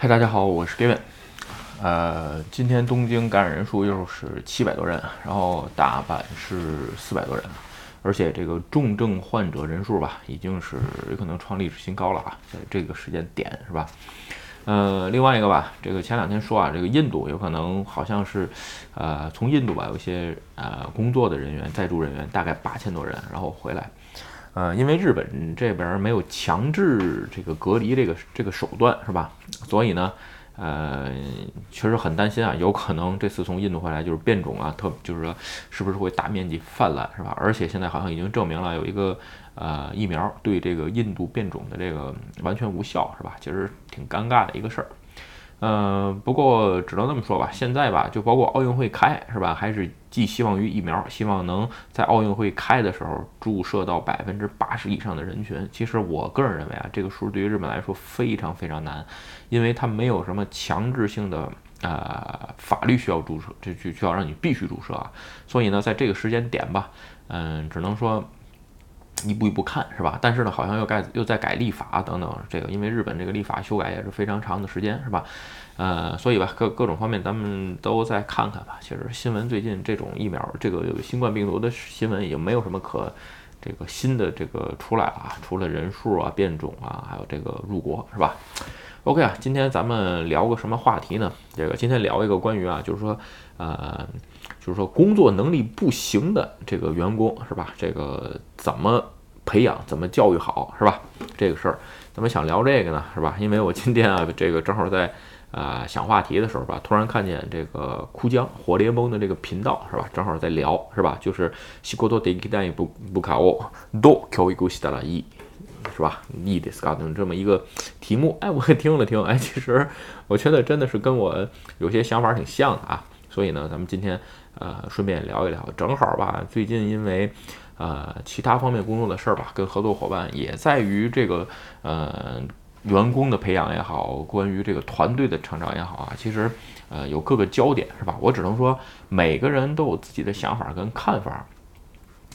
嗨，大家好，我是 Gavin。呃，今天东京感染人数又是七百多人，然后大阪是四百多人，而且这个重症患者人数吧，已经是有可能创历史新高了啊，在这个时间点是吧？呃，另外一个吧，这个前两天说啊，这个印度有可能好像是，呃，从印度吧有些呃工作的人员在驻人员大概八千多人，然后回来。呃，因为日本这边没有强制这个隔离这个这个手段是吧？所以呢，呃，确实很担心啊，有可能这次从印度回来就是变种啊，特就是说是不是会大面积泛滥是吧？而且现在好像已经证明了有一个呃疫苗对这个印度变种的这个完全无效是吧？其实挺尴尬的一个事儿。嗯，不过只能这么说吧。现在吧，就包括奥运会开，是吧？还是寄希望于疫苗，希望能在奥运会开的时候注射到百分之八十以上的人群。其实我个人认为啊，这个数对于日本来说非常非常难，因为它没有什么强制性的啊法律需要注射，这就需要让你必须注射啊。所以呢，在这个时间点吧，嗯，只能说。一步一步看是吧？但是呢，好像又改又在改立法等等，这个因为日本这个立法修改也是非常长的时间是吧？呃，所以吧，各各种方面咱们都再看看吧。其实新闻最近这种疫苗，这个新冠病毒的新闻已经没有什么可这个新的这个出来了啊，除了人数啊、变种啊，还有这个入国是吧？OK 啊，今天咱们聊个什么话题呢？这个今天聊一个关于啊，就是说呃。就是说，工作能力不行的这个员工是吧？这个怎么培养，怎么教育好是吧？这个事儿，咱们想聊这个呢是吧？因为我今天啊，这个正好在啊想话题的时候吧，突然看见这个枯江火联盟的这个频道是吧？正好在聊是吧？就是西国多迪基丹不不卡哦，多教育古西达拉伊是吧？伊迪斯卡等这么一个题目，哎，我听了听，哎，其实我觉得真的是跟我有些想法挺像的啊。所以呢，咱们今天。呃，顺便聊一聊，正好吧。最近因为呃其他方面工作的事儿吧，跟合作伙伴也在于这个呃员工的培养也好，关于这个团队的成长也好啊，其实呃有各个焦点是吧？我只能说每个人都有自己的想法跟看法，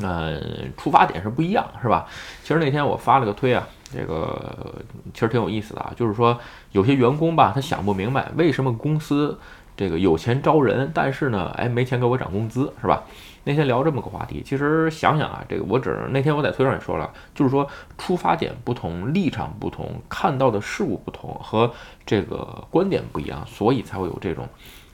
呃出发点是不一样是吧？其实那天我发了个推啊，这个其实挺有意思的啊，就是说有些员工吧，他想不明白为什么公司。这个有钱招人，但是呢，哎，没钱给我涨工资，是吧？那天聊这么个话题，其实想想啊，这个我只那天我在推上也说了，就是说出发点不同，立场不同，看到的事物不同，和这个观点不一样，所以才会有这种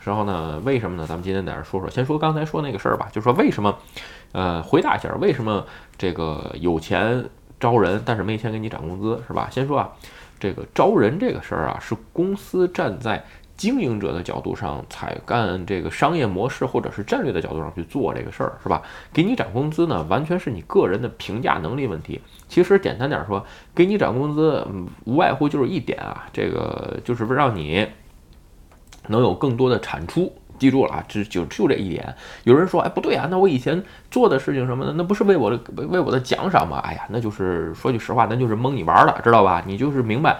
时候呢。为什么呢？咱们今天在这说说，先说刚才说那个事儿吧，就是说为什么，呃，回答一下为什么这个有钱招人，但是没钱给你涨工资，是吧？先说啊，这个招人这个事儿啊，是公司站在。经营者的角度上，才干这个商业模式或者是战略的角度上去做这个事儿，是吧？给你涨工资呢，完全是你个人的评价能力问题。其实简单点说，给你涨工资，无外乎就是一点啊，这个就是让你能有更多的产出。记住了啊，这就就这一点。有人说，哎，不对啊，那我以前做的事情什么的，那不是为我的为我的奖赏吗？哎呀，那就是说句实话，那就是蒙你玩了，知道吧？你就是明白，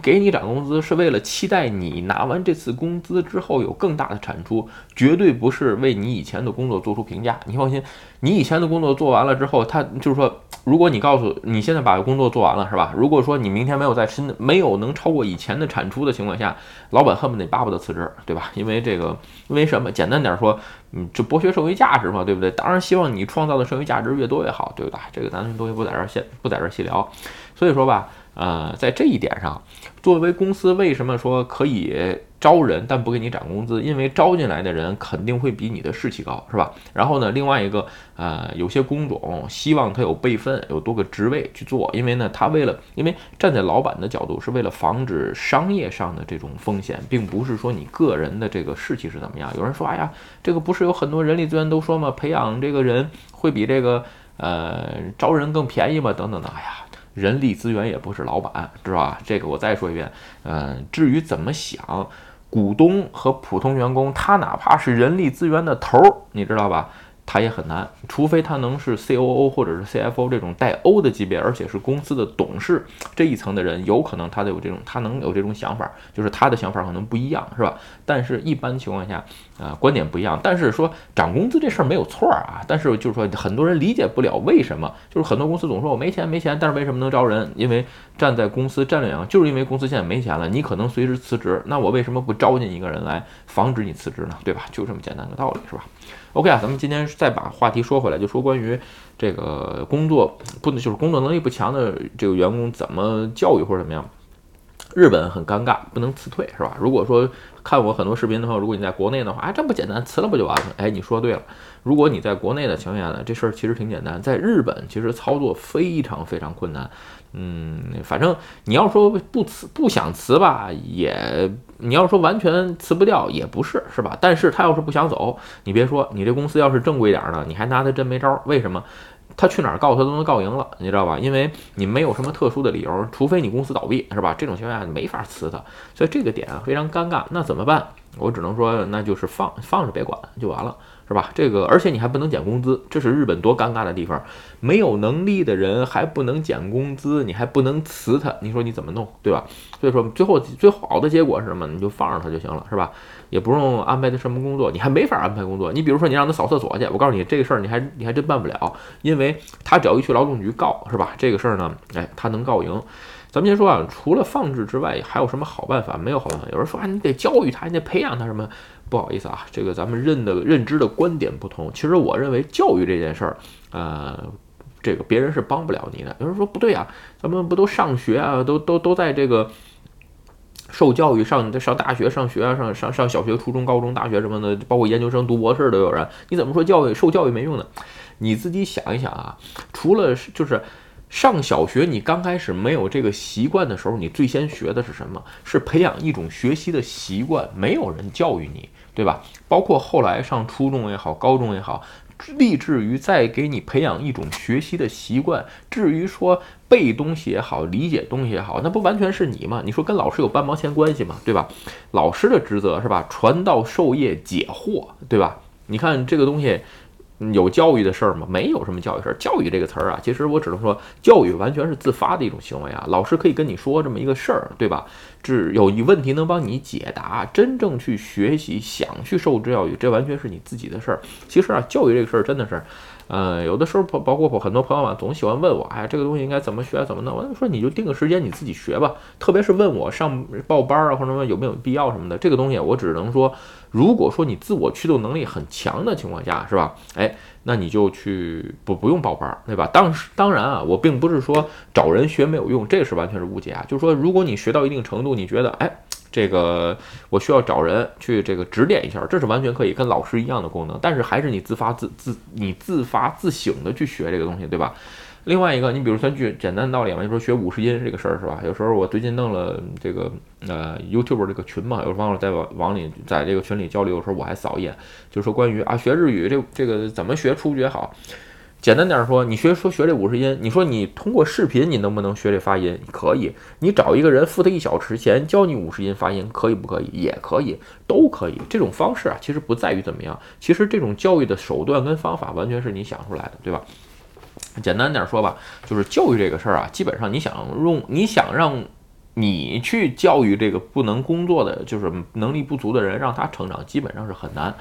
给你涨工资是为了期待你拿完这次工资之后有更大的产出，绝对不是为你以前的工作做出评价。你放心，你以前的工作做完了之后，他就是说。如果你告诉你现在把工作做完了是吧？如果说你明天没有在新没有能超过以前的产出的情况下，老板恨不得巴不得辞职，对吧？因为这个，因为什么？简单点说，嗯，就剥削社会价值嘛，对不对？当然希望你创造的社会价值越多越好，对不对？这个咱们东西不在这儿先不在这儿细聊。所以说吧，呃，在这一点上，作为公司为什么说可以？招人但不给你涨工资，因为招进来的人肯定会比你的士气高，是吧？然后呢，另外一个，呃，有些工种希望他有备份，有多个职位去做，因为呢，他为了，因为站在老板的角度，是为了防止商业上的这种风险，并不是说你个人的这个士气是怎么样。有人说，哎呀，这个不是有很多人力资源都说吗？培养这个人会比这个，呃，招人更便宜吗？等等的，哎呀。人力资源也不是老板，知道吧？这个我再说一遍。嗯，至于怎么想，股东和普通员工，他哪怕是人力资源的头儿，你知道吧？他也很难，除非他能是 C O O 或者是 C F O 这种带 O 的级别，而且是公司的董事这一层的人，有可能他有这种，他能有这种想法，就是他的想法可能不一样，是吧？但是一般情况下，啊，观点不一样。但是说涨工资这事儿没有错儿啊，但是就是说很多人理解不了为什么，就是很多公司总说我没钱没钱，但是为什么能招人？因为站在公司战略上，就是因为公司现在没钱了，你可能随时辞职，那我为什么不招进一个人来防止你辞职呢？对吧？就这么简单个道理，是吧？OK 啊，咱们今天再把话题说回来，就说关于这个工作不能就是工作能力不强的这个员工怎么教育或者怎么样。日本很尴尬，不能辞退是吧？如果说看我很多视频的话，如果你在国内的话，啊，这不简单，辞了不就完了？哎，你说对了。如果你在国内的情况下呢，这事儿其实挺简单，在日本其实操作非常非常困难。嗯，反正你要说不辞不想辞吧，也你要说完全辞不掉也不是，是吧？但是他要是不想走，你别说，你这公司要是正规点的，你还拿他真没招。为什么？他去哪儿告他都能告赢了，你知道吧？因为你没有什么特殊的理由，除非你公司倒闭，是吧？这种情况下你没法辞他，所以这个点啊非常尴尬。那怎么办？我只能说，那就是放放着别管就完了。是吧？这个，而且你还不能减工资，这是日本多尴尬的地方。没有能力的人还不能减工资，你还不能辞他，你说你怎么弄，对吧？所以说，最后最好的结果是什么？你就放着他就行了，是吧？也不用安排他什么工作，你还没法安排工作。你比如说，你让他扫厕所去，我告诉你这个事儿，你还你还真办不了，因为他只要一去劳动局告，是吧？这个事儿呢，哎，他能告赢。咱们先说啊，除了放置之外，还有什么好办法？没有好办法。有人说啊，你得教育他，你得培养他什么？不好意思啊，这个咱们认的认知的观点不同。其实我认为教育这件事儿，呃，这个别人是帮不了你的。有人说不对啊，咱们不都上学啊，都都都在这个受教育，上上大学、上学啊，上上上小学、初中、高中、大学什么的，包括研究生、读博士都有人。你怎么说教育受教育没用呢？你自己想一想啊，除了就是。上小学，你刚开始没有这个习惯的时候，你最先学的是什么？是培养一种学习的习惯。没有人教育你，对吧？包括后来上初中也好，高中也好，立志于再给你培养一种学习的习惯。至于说背东西也好，理解东西也好，那不完全是你吗？你说跟老师有半毛钱关系吗？对吧？老师的职责是吧？传道授业解惑，对吧？你看这个东西。有教育的事儿吗？没有什么教育事儿。教育这个词儿啊，其实我只能说，教育完全是自发的一种行为啊。老师可以跟你说这么一个事儿，对吧？只有一问题能帮你解答，真正去学习，想去受教育，这完全是你自己的事儿。其实啊，教育这个事儿真的是。呃，有的时候包包括很多朋友啊，总喜欢问我，哎，这个东西应该怎么学，怎么弄？我就说你就定个时间，你自己学吧。特别是问我上报班啊，或者说有没有必要什么的，这个东西我只能说，如果说你自我驱动能力很强的情况下，是吧？哎，那你就去不不用报班，对吧？当时当然啊，我并不是说找人学没有用，这是完全是误解啊。就是说，如果你学到一定程度，你觉得，哎。这个我需要找人去这个指点一下，这是完全可以跟老师一样的功能，但是还是你自发自自你自发自省的去学这个东西，对吧？另外一个，你比如说句简单的道理嘛，你说学五十音这个事儿是吧？有时候我最近弄了这个呃 YouTube 这个群嘛，有时候在网网里在这个群里交流的时候，我还扫一眼，就说关于啊学日语这这个怎么学初学好。简单点说，你学说学这五十音，你说你通过视频，你能不能学这发音？可以，你找一个人付他一小时钱教你五十音发音，可以不可以？也可以，都可以。这种方式啊，其实不在于怎么样，其实这种教育的手段跟方法完全是你想出来的，对吧？简单点说吧，就是教育这个事儿啊，基本上你想用，你想让你去教育这个不能工作的，就是能力不足的人，让他成长，基本上是很难。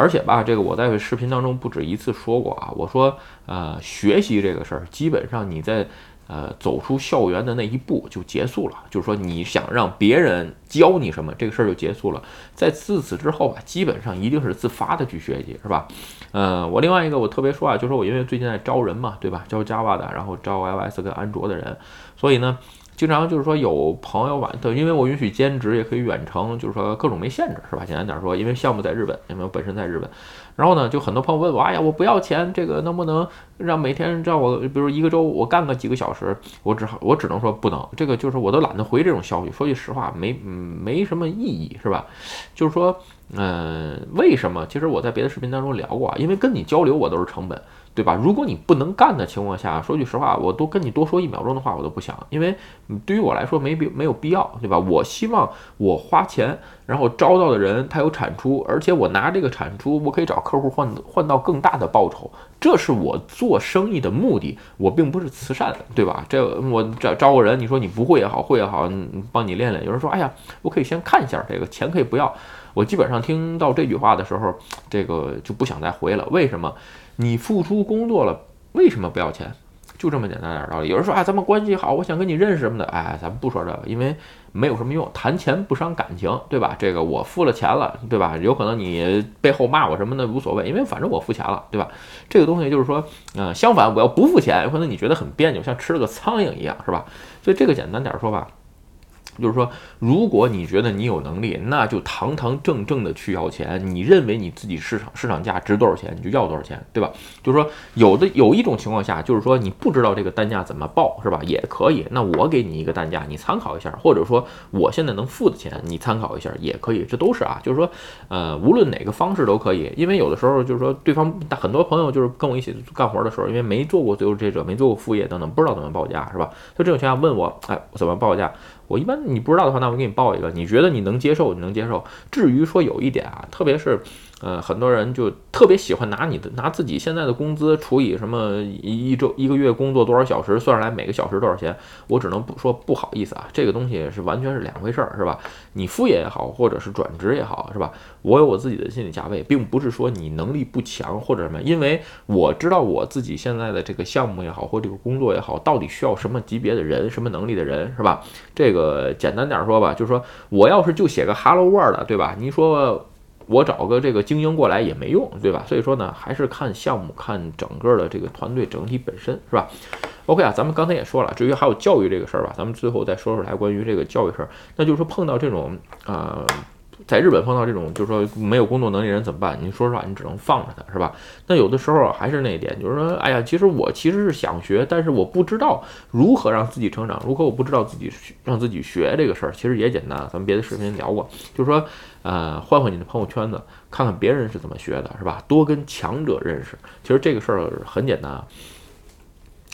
而且吧，这个我在视频当中不止一次说过啊，我说，呃，学习这个事儿，基本上你在，呃，走出校园的那一步就结束了。就是说，你想让别人教你什么，这个事儿就结束了。在自此之后吧，基本上一定是自发的去学习，是吧？呃，我另外一个我特别说啊，就是说我因为最近在招人嘛，对吧？招 Java 的，然后招 iOS 跟安卓的人，所以呢。经常就是说有朋友吧，对，因为我允许兼职，也可以远程，就是说各种没限制，是吧？简单点说，因为项目在日本，因为我本身在日本，然后呢，就很多朋友问我，哎呀，我不要钱，这个能不能让每天让我，比如一个周我干个几个小时？我只好我只能说不能，这个就是我都懒得回这种消息。说句实话，没没什么意义，是吧？就是说，嗯，为什么？其实我在别的视频当中聊过啊，因为跟你交流我都是成本。对吧？如果你不能干的情况下，说句实话，我都跟你多说一秒钟的话，我都不想，因为对于我来说没必没有必要，对吧？我希望我花钱，然后招到的人他有产出，而且我拿这个产出，我可以找客户换换到更大的报酬，这是我做生意的目的。我并不是慈善，对吧？这我招招个人，你说你不会也好，会也好，帮你练练。有人说，哎呀，我可以先看一下这个钱可以不要。我基本上听到这句话的时候，这个就不想再回了。为什么？你付出工作了，为什么不要钱？就这么简单点道理。有人说啊，咱们关系好，我想跟你认识什么的。哎，咱们不说这个，因为没有什么用。谈钱不伤感情，对吧？这个我付了钱了，对吧？有可能你背后骂我什么的无所谓，因为反正我付钱了，对吧？这个东西就是说，嗯，相反，我要不付钱，有可能你觉得很别扭，像吃了个苍蝇一样，是吧？所以这个简单点说吧。就是说，如果你觉得你有能力，那就堂堂正正的去要钱。你认为你自己市场市场价值多少钱，你就要多少钱，对吧？就是说，有的有一种情况下，就是说你不知道这个单价怎么报，是吧？也可以，那我给你一个单价，你参考一下，或者说我现在能付的钱，你参考一下也可以。这都是啊，就是说，呃，无论哪个方式都可以。因为有的时候就是说，对方很多朋友就是跟我一起干活的时候，因为没做过自由职业者，没做过副业等等，不知道怎么报价，是吧？就这种情况下问我，哎，怎么报价？我一般你不知道的话，那我给你报一个，你觉得你能接受，你能接受。至于说有一点啊，特别是。呃，很多人就特别喜欢拿你的拿自己现在的工资除以什么一一周一个月工作多少小时算出来每个小时多少钱，我只能不说不好意思啊，这个东西是完全是两回事儿，是吧？你副业也好，或者是转职也好，是吧？我有我自己的心理价位，并不是说你能力不强或者什么，因为我知道我自己现在的这个项目也好，或这个工作也好，到底需要什么级别的人，什么能力的人，是吧？这个简单点说吧，就是说我要是就写个 Hello World，对吧？你说。我找个这个精英过来也没用，对吧？所以说呢，还是看项目，看整个的这个团队整体本身，是吧？OK 啊，咱们刚才也说了，至于还有教育这个事儿吧，咱们最后再说出来关于这个教育事儿，那就是说碰到这种啊。在日本碰到这种就是说没有工作能力人怎么办？你说实话，你只能放着他，是吧？那有的时候还是那一点，就是说，哎呀，其实我其实是想学，但是我不知道如何让自己成长，如何我不知道自己让自己学这个事儿，其实也简单。咱们别的视频聊过，就是说，呃，换换你的朋友圈子，看看别人是怎么学的，是吧？多跟强者认识，其实这个事儿很简单啊。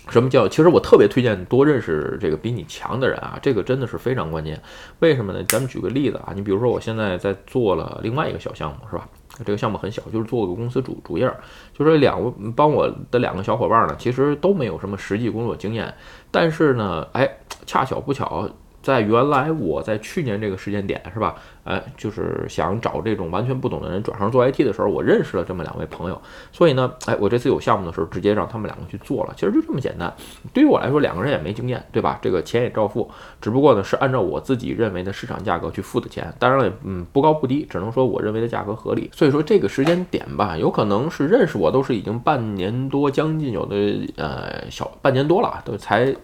什么叫？其实我特别推荐多认识这个比你强的人啊，这个真的是非常关键。为什么呢？咱们举个例子啊，你比如说我现在在做了另外一个小项目，是吧？这个项目很小，就是做个公司主主页，就是两个帮我的两个小伙伴呢，其实都没有什么实际工作经验，但是呢，哎，恰巧不巧。在原来我在去年这个时间点是吧？哎，就是想找这种完全不懂的人转行做 IT 的时候，我认识了这么两位朋友。所以呢，哎，我这次有项目的时候，直接让他们两个去做了。其实就这么简单。对于我来说，两个人也没经验，对吧？这个钱也照付，只不过呢是按照我自己认为的市场价格去付的钱。当然了，嗯，不高不低，只能说我认为的价格合理。所以说这个时间点吧，有可能是认识我都是已经半年多，将近有的呃小半年多了，都才。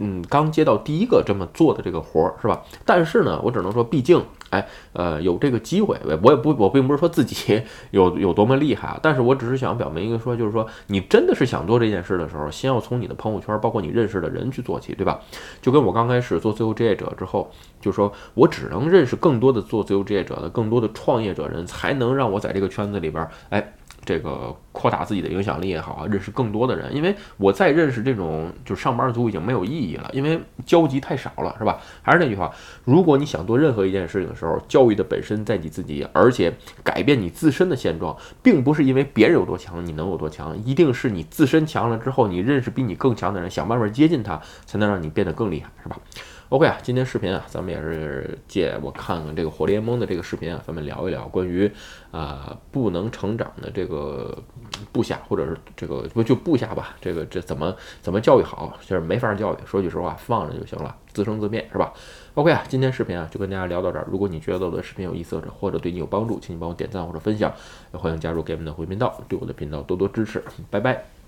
嗯，刚接到第一个这么做的这个活儿是吧？但是呢，我只能说，毕竟，哎，呃，有这个机会，我也不，我并不是说自己 有有多么厉害啊。但是我只是想表明一个说，就是说，你真的是想做这件事的时候，先要从你的朋友圈，包括你认识的人去做起，对吧？就跟我刚开始做自由职业者之后，就说我只能认识更多的做自由职业者的、更多的创业者人，才能让我在这个圈子里边，哎。这个扩大自己的影响力也好啊，认识更多的人，因为我再认识这种就是上班族已经没有意义了，因为交集太少了，是吧？还是那句话，如果你想做任何一件事情的时候，教育的本身在你自己，而且改变你自身的现状，并不是因为别人有多强你能有多强，一定是你自身强了之后，你认识比你更强的人，想办法接近他，才能让你变得更厉害，是吧？OK 啊，今天视频啊，咱们也是借我看看这个火联盟的这个视频啊，咱们聊一聊关于啊不能成长的这个部下，或者是这个不就部下吧，这个这怎么怎么教育好，就是没法教育。说句实话，放着就行了，自生自灭是吧？OK 啊，今天视频啊就跟大家聊到这儿。如果你觉得我的视频有意思或者对你有帮助，请你帮我点赞或者分享，也欢迎加入 Game 的回频道，对我的频道多多支持。拜拜。